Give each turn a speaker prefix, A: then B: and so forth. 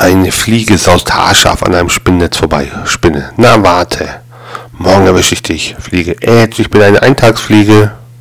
A: Eine Fliege saust haarscharf an einem Spinnnetz vorbei. Spinne. Na warte. Morgen erwische ich dich. Fliege. Äh, ich bin eine Eintagsfliege.